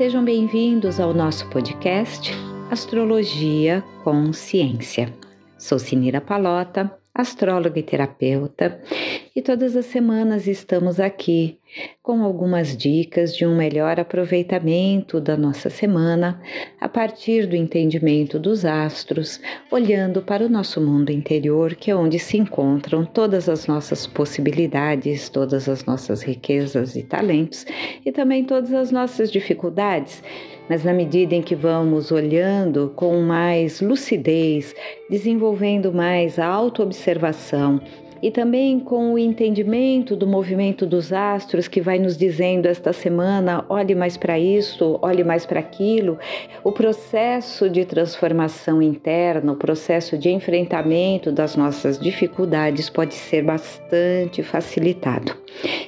Sejam bem-vindos ao nosso podcast Astrologia com Ciência. Sou Sinira Palota, astróloga e terapeuta, e todas as semanas estamos aqui com algumas dicas de um melhor aproveitamento da nossa semana a partir do entendimento dos astros, olhando para o nosso mundo interior, que é onde se encontram todas as nossas possibilidades, todas as nossas riquezas e talentos e também todas as nossas dificuldades. Mas na medida em que vamos olhando com mais lucidez, desenvolvendo mais a autoobservação, e também com o entendimento do movimento dos astros que vai nos dizendo esta semana: olhe mais para isso, olhe mais para aquilo. O processo de transformação interna, o processo de enfrentamento das nossas dificuldades pode ser bastante facilitado.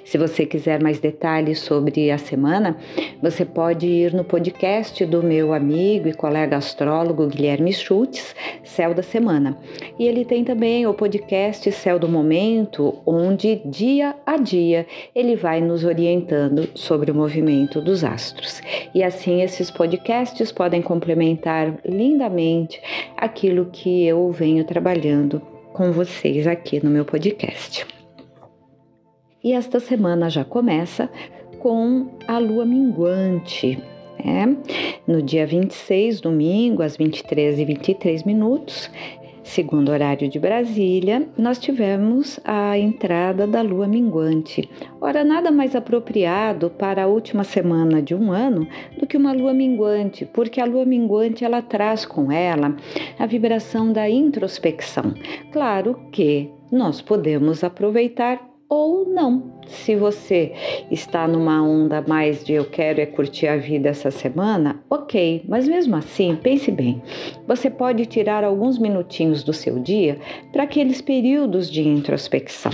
Se você quiser mais detalhes sobre a semana, você pode ir no podcast do meu amigo e colega astrólogo Guilherme Schultz, Céu da Semana. E ele tem também o podcast Céu do Momento momento onde, dia a dia, ele vai nos orientando sobre o movimento dos astros. E assim, esses podcasts podem complementar lindamente aquilo que eu venho trabalhando com vocês aqui no meu podcast. E esta semana já começa com a lua minguante. Né? No dia 26, domingo, às 23 e 23 minutos, Segundo o horário de Brasília, nós tivemos a entrada da lua minguante. Ora, nada mais apropriado para a última semana de um ano do que uma lua minguante, porque a lua minguante ela traz com ela a vibração da introspecção. Claro que nós podemos aproveitar ou não. Se você está numa onda mais de eu quero é curtir a vida essa semana, ok, mas mesmo assim, pense bem. Você pode tirar alguns minutinhos do seu dia para aqueles períodos de introspecção.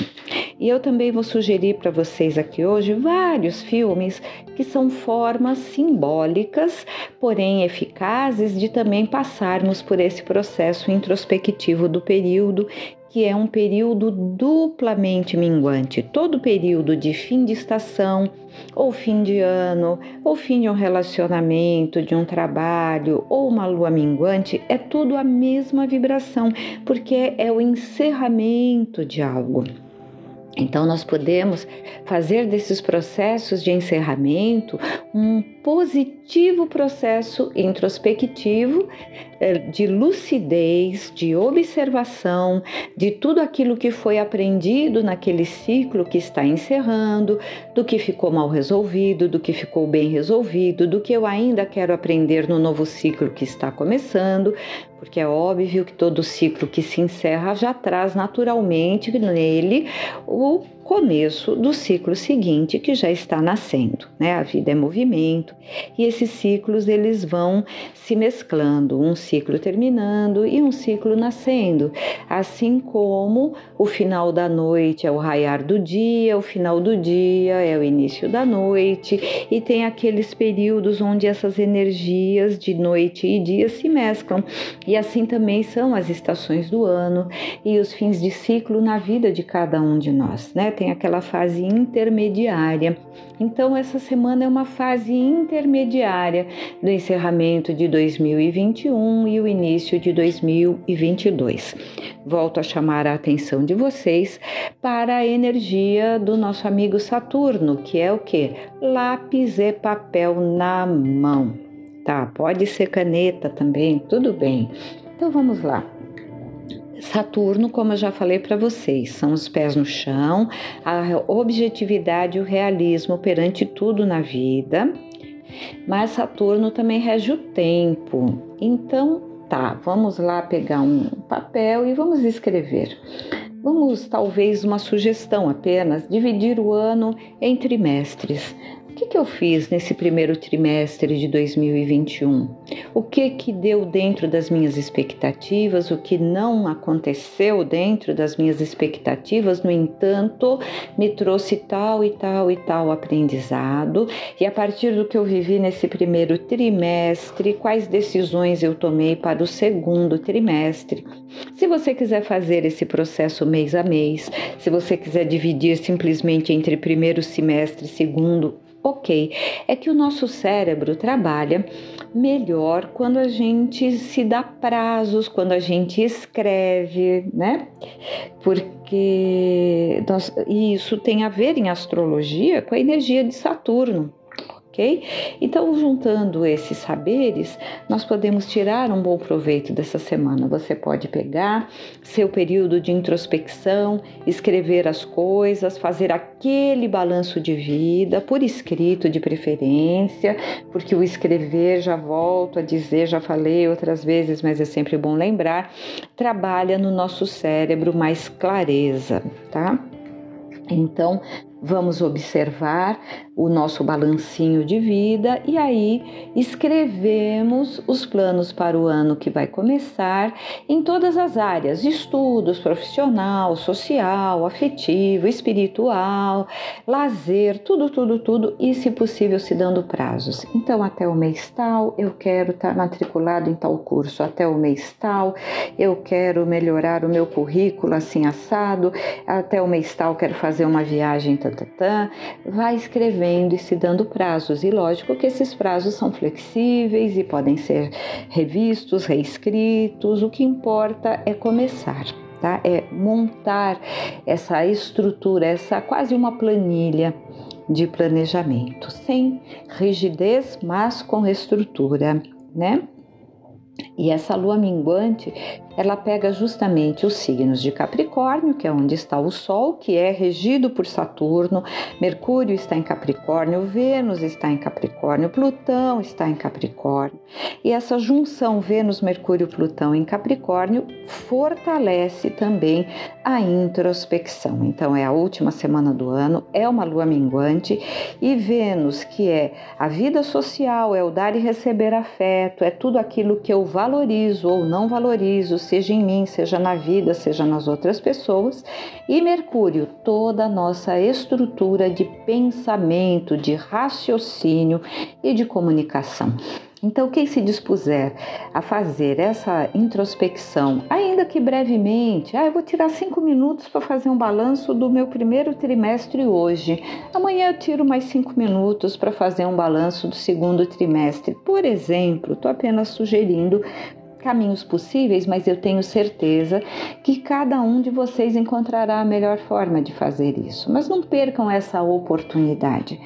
E eu também vou sugerir para vocês aqui hoje vários filmes que são formas simbólicas, porém eficazes, de também passarmos por esse processo introspectivo do período que é um período duplamente minguante. Todo período de fim de estação, ou fim de ano, ou fim de um relacionamento, de um trabalho, ou uma lua minguante, é tudo a mesma vibração, porque é o encerramento de algo. Então, nós podemos fazer desses processos de encerramento um positivo processo introspectivo eh, de lucidez, de observação de tudo aquilo que foi aprendido naquele ciclo que está encerrando, do que ficou mal resolvido, do que ficou bem resolvido, do que eu ainda quero aprender no novo ciclo que está começando, porque é óbvio que todo ciclo que se encerra já traz naturalmente nele o começo do ciclo seguinte que já está nascendo, né? A vida é movimento e esses ciclos eles vão se mesclando, um ciclo terminando e um ciclo nascendo, assim como o final da noite é o raiar do dia, o final do dia é o início da noite e tem aqueles períodos onde essas energias de noite e dia se mesclam e assim também são as estações do ano e os fins de ciclo na vida de cada um de nós, né? Tem aquela fase intermediária. Então, essa semana é uma fase intermediária do encerramento de 2021 e o início de 2022. Volto a chamar a atenção de vocês para a energia do nosso amigo Saturno, que é o que? Lápis e papel na mão. Tá, pode ser caneta também, tudo bem. Então vamos lá. Saturno, como eu já falei para vocês, são os pés no chão, a objetividade e o realismo perante tudo na vida. Mas Saturno também rege o tempo. Então, tá, vamos lá pegar um papel e vamos escrever. Vamos, talvez, uma sugestão apenas, dividir o ano em trimestres que, que eu fiz nesse primeiro trimestre de 2021? O que que deu dentro das minhas expectativas? O que não aconteceu dentro das minhas expectativas? No entanto, me trouxe tal e tal e tal aprendizado. E a partir do que eu vivi nesse primeiro trimestre, quais decisões eu tomei para o segundo trimestre? Se você quiser fazer esse processo mês a mês, se você quiser dividir simplesmente entre primeiro semestre segundo Ok, é que o nosso cérebro trabalha melhor quando a gente se dá prazos, quando a gente escreve, né? Porque nós, isso tem a ver em astrologia com a energia de Saturno Então, juntando esses saberes, nós podemos tirar um bom proveito dessa semana. Você pode pegar seu período de introspecção, escrever as coisas, fazer aquele balanço de vida, por escrito de preferência, porque o escrever, já volto a dizer, já falei outras vezes, mas é sempre bom lembrar, trabalha no nosso cérebro mais clareza, tá? Então, vamos observar o nosso balancinho de vida e aí escrevemos os planos para o ano que vai começar em todas as áreas: estudos, profissional, social, afetivo, espiritual, lazer, tudo, tudo, tudo e, se possível, se dando prazos. Então, até o mês tal, eu quero estar matriculado em tal curso, até o mês tal, eu quero melhorar o meu currículo assim assado, até o mês tal, quero fazer uma viagem, tatatã. Vai escrevendo vendo e se dando prazos. E lógico que esses prazos são flexíveis e podem ser revistos, reescritos. O que importa é começar. Tá? É montar essa estrutura, essa quase uma planilha de planejamento, sem rigidez, mas com estrutura, né? E essa lua minguante, ela pega justamente os signos de Capricórnio, que é onde está o Sol, que é regido por Saturno, Mercúrio está em Capricórnio, Vênus está em Capricórnio, Plutão está em Capricórnio. E essa junção Vênus, Mercúrio, Plutão em Capricórnio fortalece também a introspecção. Então, é a última semana do ano, é uma lua minguante, e Vênus, que é a vida social, é o dar e receber afeto, é tudo aquilo que eu valorizo ou não valorizo, seja em mim, seja na vida, seja nas outras pessoas, e Mercúrio, toda a nossa estrutura de pensamento, de raciocínio e de comunicação. Então, quem se dispuser a fazer essa introspecção, ainda que brevemente, ah, eu vou tirar cinco minutos para fazer um balanço do meu primeiro trimestre hoje. Amanhã eu tiro mais cinco minutos para fazer um balanço do segundo trimestre. Por exemplo, estou apenas sugerindo caminhos possíveis, mas eu tenho certeza que cada um de vocês encontrará a melhor forma de fazer isso. Mas não percam essa oportunidade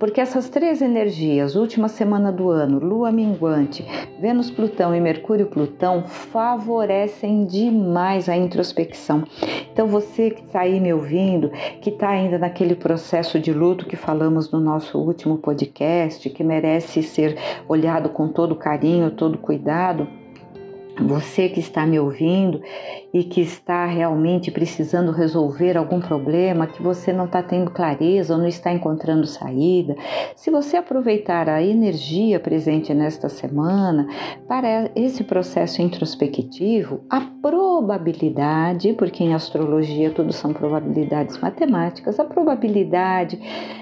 porque essas três energias, última semana do ano, Lua minguante, Vênus, Plutão e Mercúrio, Plutão, favorecem demais a introspecção. Então, você que está aí me ouvindo, que está ainda naquele processo de luto que falamos no nosso último podcast, que merece ser olhado com todo carinho, todo cuidado, você que está me ouvindo e que está realmente precisando resolver algum problema, que você não está tendo clareza ou não está encontrando saída, se você aproveitar a energia presente nesta semana para esse processo introspectivo, a probabilidade, porque em astrologia tudo são probabilidades matemáticas, a probabilidade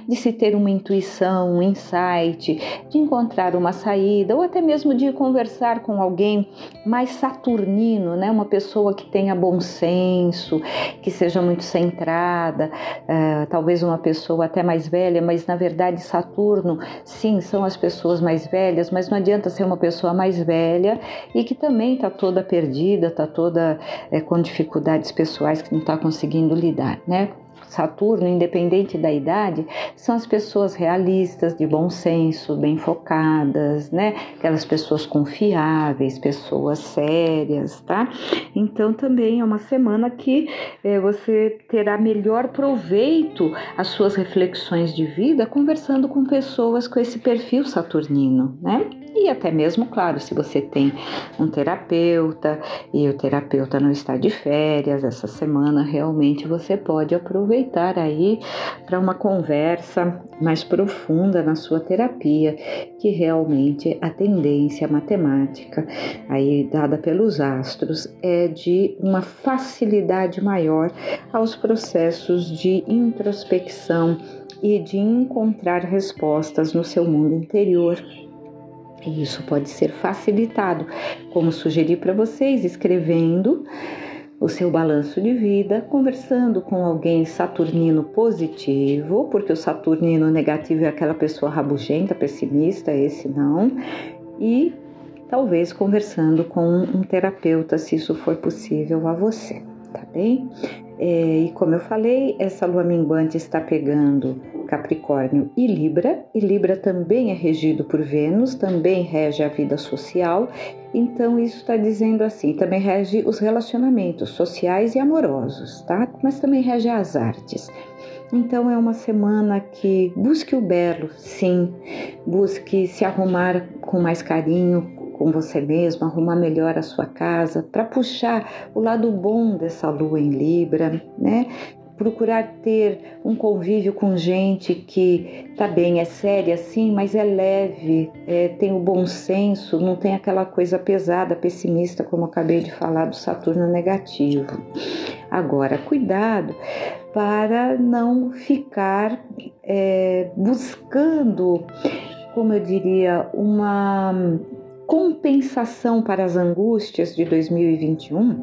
de se ter uma intuição, um insight, de encontrar uma saída ou até mesmo de conversar com alguém mais saturnino, né? Uma pessoa que tenha bom senso, que seja muito centrada, uh, talvez uma pessoa até mais velha, mas na verdade Saturno, sim, são as pessoas mais velhas, mas não adianta ser uma pessoa mais velha e que também está toda perdida, está toda é, com dificuldades pessoais que não está conseguindo lidar, né? Saturno, independente da idade, são as pessoas realistas, de bom senso, bem focadas, né? Aquelas pessoas confiáveis, pessoas sérias, tá? Então também é uma semana que é, você terá melhor proveito às suas reflexões de vida conversando com pessoas com esse perfil saturnino, né? E até mesmo, claro, se você tem um terapeuta e o terapeuta não está de férias essa semana, realmente você pode aproveitar aí para uma conversa mais profunda na sua terapia, que realmente a tendência matemática aí dada pelos astros é de uma facilidade maior aos processos de introspecção e de encontrar respostas no seu mundo interior. Isso pode ser facilitado, como sugeri para vocês, escrevendo o seu balanço de vida, conversando com alguém saturnino positivo, porque o saturnino negativo é aquela pessoa rabugenta, pessimista, esse não, e talvez conversando com um terapeuta, se isso for possível a você, tá bem? É, e como eu falei, essa lua minguante está pegando Capricórnio e Libra, e Libra também é regido por Vênus, também rege a vida social, então isso está dizendo assim, também rege os relacionamentos sociais e amorosos, tá? Mas também rege as artes. Então é uma semana que busque o belo, sim, busque se arrumar com mais carinho, com você mesmo, arrumar melhor a sua casa, para puxar o lado bom dessa lua em Libra, né? Procurar ter um convívio com gente que tá bem, é séria sim, mas é leve, é, tem o bom senso, não tem aquela coisa pesada, pessimista, como acabei de falar do Saturno negativo. Agora, cuidado para não ficar é, buscando, como eu diria, uma compensação para as angústias de 2021,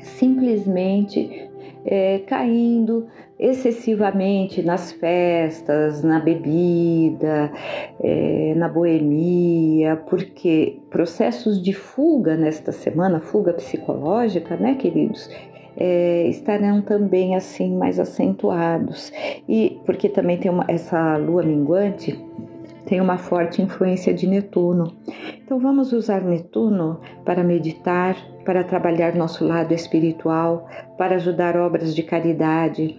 simplesmente é, caindo excessivamente nas festas, na bebida, é, na boemia, porque processos de fuga nesta semana, fuga psicológica, né, queridos? É, estarão também assim mais acentuados e porque também tem uma, essa lua minguante tem uma forte influência de Netuno. Então vamos usar Netuno para meditar, para trabalhar nosso lado espiritual, para ajudar obras de caridade,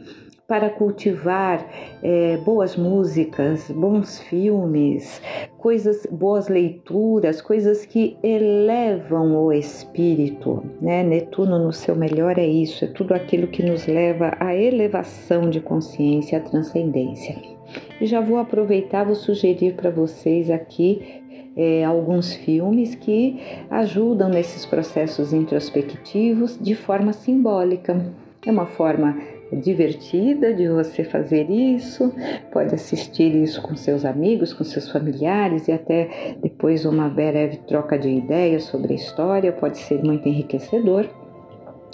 para cultivar é, boas músicas, bons filmes, coisas, boas leituras, coisas que elevam o espírito. Né? Netuno, no seu melhor, é isso, é tudo aquilo que nos leva à elevação de consciência, à transcendência. E já vou aproveitar, vou sugerir para vocês aqui é, alguns filmes que ajudam nesses processos introspectivos de forma simbólica. É uma forma divertida de você fazer isso, pode assistir isso com seus amigos, com seus familiares e até depois uma breve troca de ideias sobre a história, pode ser muito enriquecedor.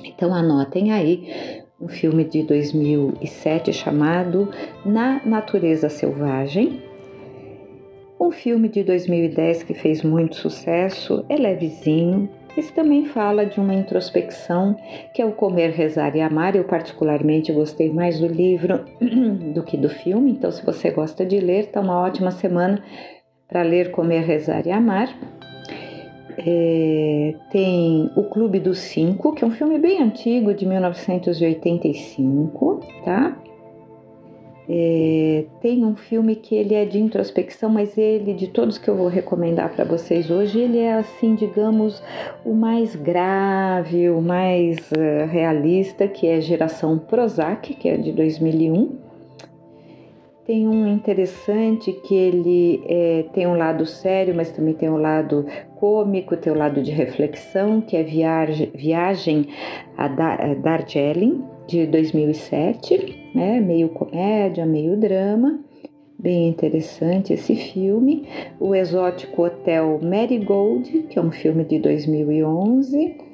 Então anotem aí um filme de 2007 chamado Na Natureza Selvagem. Um filme de 2010 que fez muito sucesso, é levezinho, esse também fala de uma introspecção que é o Comer, Rezar e Amar. Eu particularmente gostei mais do livro do que do filme, então se você gosta de ler, está uma ótima semana para ler Comer, Rezar e Amar. É, tem O Clube dos Cinco, que é um filme bem antigo, de 1985, tá? É, tem um filme que ele é de introspecção, mas ele, de todos que eu vou recomendar para vocês hoje, ele é assim, digamos, o mais grave, o mais uh, realista, que é Geração Prozac, que é de 2001 tem um interessante que ele é, tem um lado sério, mas também tem um lado cômico, tem um lado de reflexão, que é Viagem, Viagem a Darjeeling, de 2007, né? meio comédia, meio drama. Bem interessante esse filme. O Exótico Hotel Marigold, que é um filme de 2011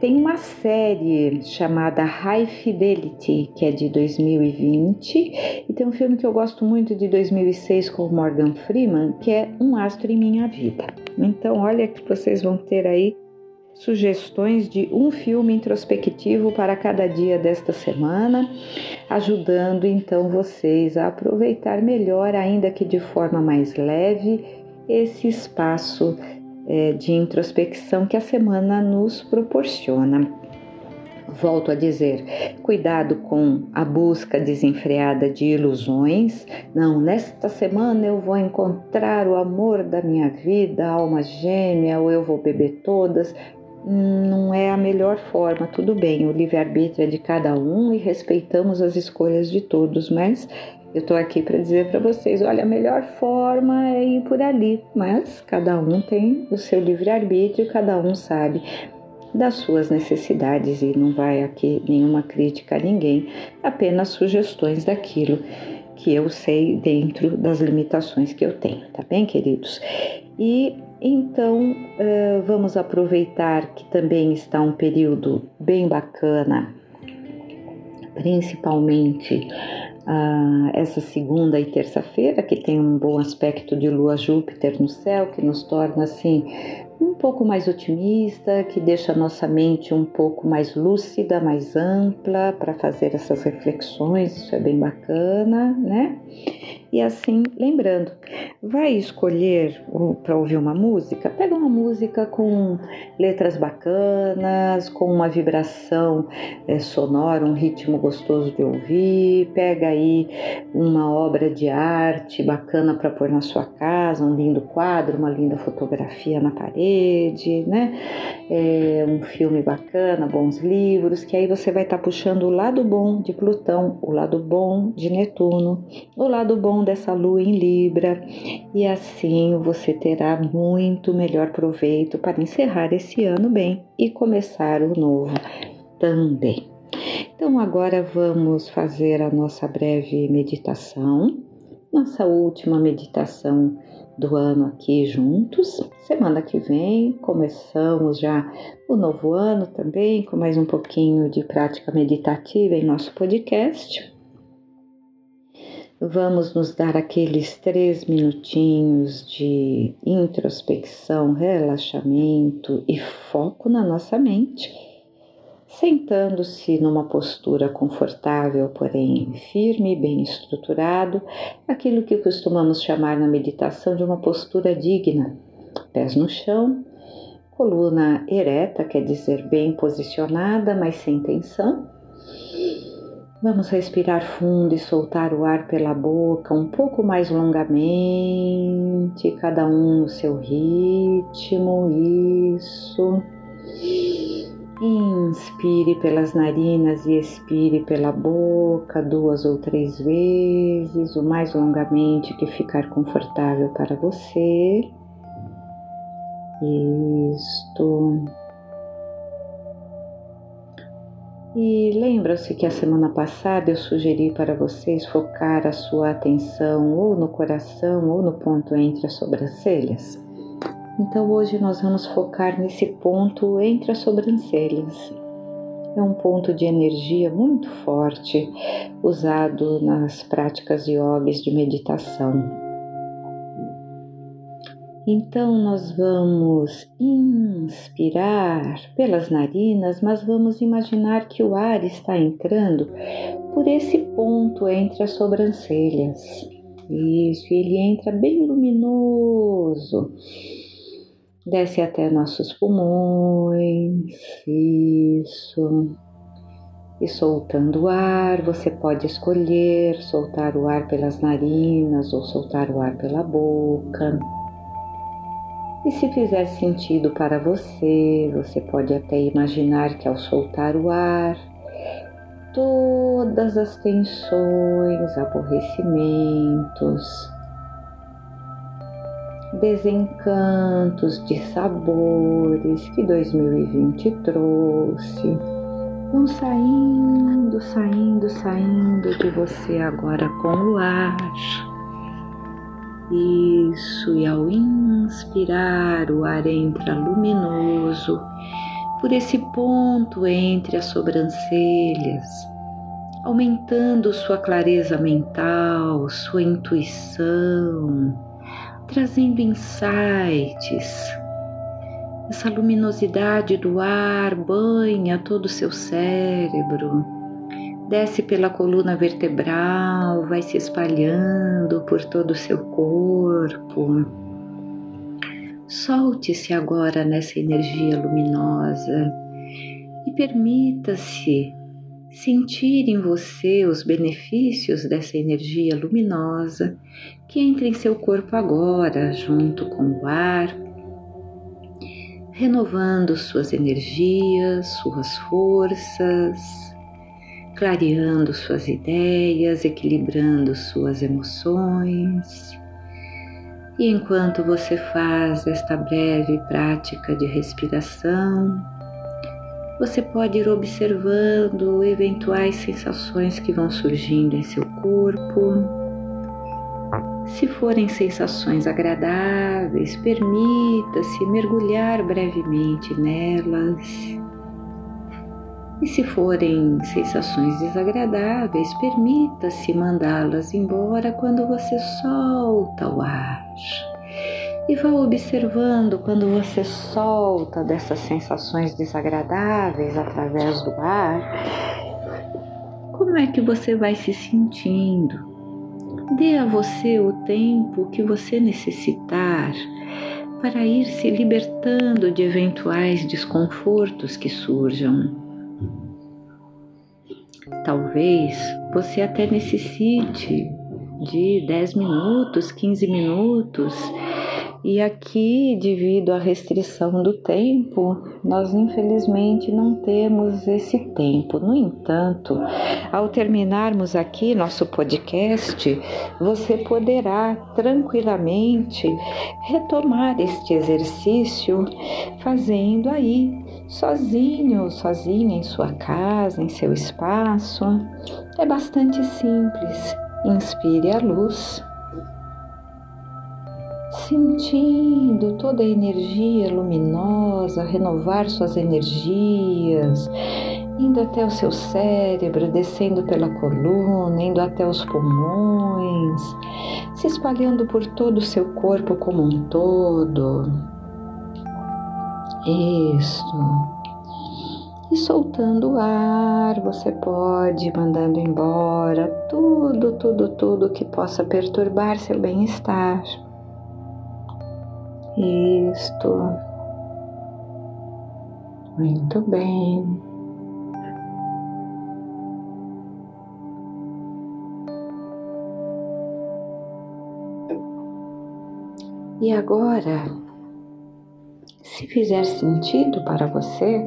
tem uma série chamada High Fidelity, que é de 2020, e tem um filme que eu gosto muito de 2006 com Morgan Freeman, que é Um Astro em Minha Vida. Então, olha que vocês vão ter aí sugestões de um filme introspectivo para cada dia desta semana, ajudando então vocês a aproveitar melhor, ainda que de forma mais leve, esse espaço de introspecção que a semana nos proporciona. Volto a dizer, cuidado com a busca desenfreada de ilusões. Não, nesta semana eu vou encontrar o amor da minha vida, alma gêmea, ou eu vou beber todas. Não é a melhor forma, tudo bem, o livre-arbítrio é de cada um e respeitamos as escolhas de todos, mas eu estou aqui para dizer para vocês, olha, a melhor forma é ir por ali, mas cada um tem o seu livre-arbítrio, cada um sabe das suas necessidades e não vai aqui nenhuma crítica a ninguém, apenas sugestões daquilo que eu sei dentro das limitações que eu tenho, tá bem, queridos? E então uh, vamos aproveitar que também está um período bem bacana, principalmente uh, essa segunda e terça-feira, que tem um bom aspecto de Lua Júpiter no céu, que nos torna assim um pouco mais otimista, que deixa a nossa mente um pouco mais lúcida, mais ampla para fazer essas reflexões, isso é bem bacana, né? E assim, lembrando, vai escolher para ouvir uma música? Pega uma música com letras bacanas, com uma vibração é, sonora, um ritmo gostoso de ouvir. Pega aí uma obra de arte bacana para pôr na sua casa, um lindo quadro, uma linda fotografia na parede, né? É, um filme bacana, bons livros, que aí você vai estar tá puxando o lado bom de Plutão, o lado bom de Netuno, o lado bom dessa lua em Libra e assim você terá muito melhor proveito para encerrar esse ano bem e começar o novo também. Então, agora vamos fazer a nossa breve meditação, nossa última meditação do ano aqui juntos. Semana que vem começamos já o novo ano também, com mais um pouquinho de prática meditativa em nosso podcast. Vamos nos dar aqueles três minutinhos de introspecção, relaxamento e foco na nossa mente, sentando-se numa postura confortável, porém firme, bem estruturado, aquilo que costumamos chamar na meditação de uma postura digna. Pés no chão, coluna ereta, quer dizer bem posicionada, mas sem tensão Vamos respirar fundo e soltar o ar pela boca um pouco mais longamente, cada um no seu ritmo. Isso. Inspire pelas narinas e expire pela boca duas ou três vezes, o mais longamente que ficar confortável para você. Isto. E lembra-se que a semana passada eu sugeri para vocês focar a sua atenção ou no coração ou no ponto entre as sobrancelhas? Então hoje nós vamos focar nesse ponto entre as sobrancelhas. É um ponto de energia muito forte usado nas práticas yogis de meditação. Então, nós vamos inspirar pelas narinas, mas vamos imaginar que o ar está entrando por esse ponto entre as sobrancelhas. Isso, ele entra bem luminoso, desce até nossos pulmões. Isso. E soltando o ar, você pode escolher soltar o ar pelas narinas ou soltar o ar pela boca. E se fizer sentido para você, você pode até imaginar que ao soltar o ar, todas as tensões, aborrecimentos, desencantos de sabores que 2020 trouxe vão saindo, saindo, saindo de você agora com o ar. Isso, e ao inspirar, o ar entra luminoso por esse ponto entre as sobrancelhas, aumentando sua clareza mental, sua intuição, trazendo insights. Essa luminosidade do ar banha todo o seu cérebro desce pela coluna vertebral, vai se espalhando por todo o seu corpo. Solte-se agora nessa energia luminosa e permita-se sentir em você os benefícios dessa energia luminosa que entra em seu corpo agora, junto com o ar, renovando suas energias, suas forças clareando suas ideias, equilibrando suas emoções. E enquanto você faz esta breve prática de respiração, você pode ir observando eventuais sensações que vão surgindo em seu corpo. Se forem sensações agradáveis, permita-se mergulhar brevemente nelas. E se forem sensações desagradáveis, permita-se mandá-las embora quando você solta o ar. E vá observando quando você solta dessas sensações desagradáveis através do ar, como é que você vai se sentindo. Dê a você o tempo que você necessitar para ir se libertando de eventuais desconfortos que surjam. Talvez você até necessite de 10 minutos, 15 minutos e aqui, devido à restrição do tempo, nós infelizmente não temos esse tempo. No entanto, ao terminarmos aqui nosso podcast, você poderá tranquilamente retomar este exercício fazendo aí sozinho, sozinha em sua casa, em seu espaço. É bastante simples. Inspire a luz sentindo toda a energia luminosa, renovar suas energias, indo até o seu cérebro, descendo pela coluna, indo até os pulmões, se espalhando por todo o seu corpo como um todo. Isso. E soltando o ar, você pode mandando embora tudo, tudo, tudo que possa perturbar seu bem-estar. Isto. Muito bem. E agora, se fizer sentido para você,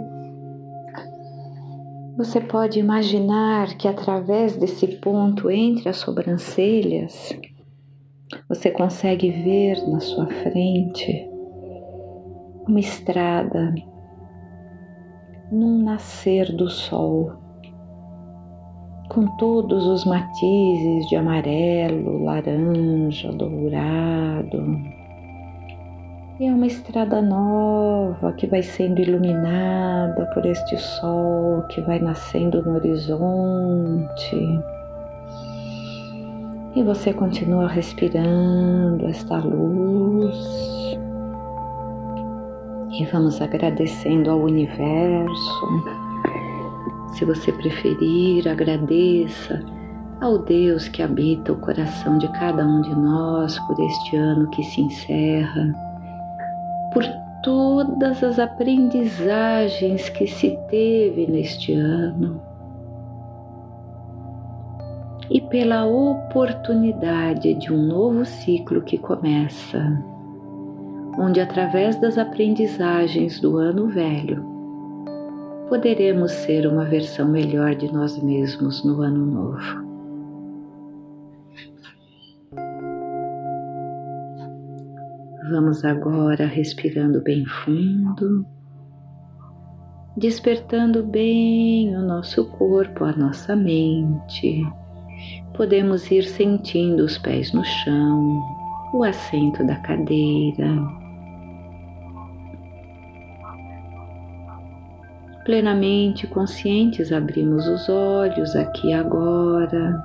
você pode imaginar que através desse ponto entre as sobrancelhas, você consegue ver na sua frente uma estrada num nascer do sol, com todos os matizes de amarelo, laranja, dourado. E é uma estrada nova que vai sendo iluminada por este sol que vai nascendo no horizonte e você continua respirando esta luz. E vamos agradecendo ao universo. Se você preferir, agradeça ao Deus que habita o coração de cada um de nós por este ano que se encerra, por todas as aprendizagens que se teve neste ano e pela oportunidade de um novo ciclo que começa, onde, através das aprendizagens do ano velho, poderemos ser uma versão melhor de nós mesmos no ano novo. Vamos agora respirando bem fundo, despertando bem o nosso corpo, a nossa mente podemos ir sentindo os pés no chão, o assento da cadeira. Plenamente conscientes, abrimos os olhos aqui agora.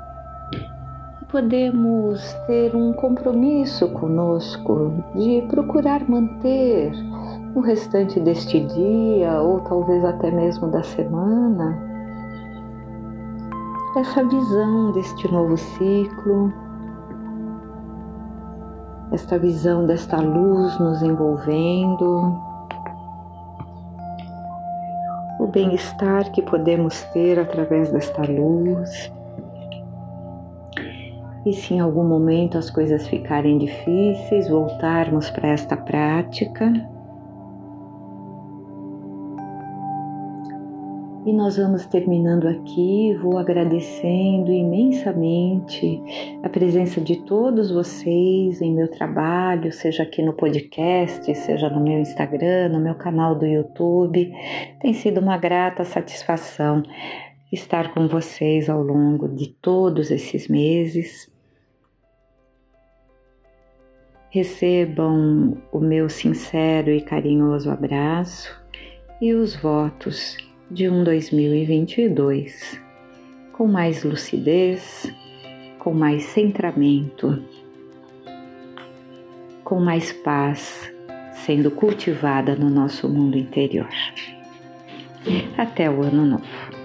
Podemos ter um compromisso conosco de procurar manter no restante deste dia ou talvez até mesmo da semana essa visão deste novo ciclo, esta visão desta luz nos envolvendo, o bem-estar que podemos ter através desta luz. E se em algum momento as coisas ficarem difíceis, voltarmos para esta prática E nós vamos terminando aqui. Vou agradecendo imensamente a presença de todos vocês em meu trabalho, seja aqui no podcast, seja no meu Instagram, no meu canal do YouTube. Tem sido uma grata satisfação estar com vocês ao longo de todos esses meses. recebam o meu sincero e carinhoso abraço e os votos de um 2022 com mais lucidez, com mais centramento, com mais paz sendo cultivada no nosso mundo interior. Até o ano novo.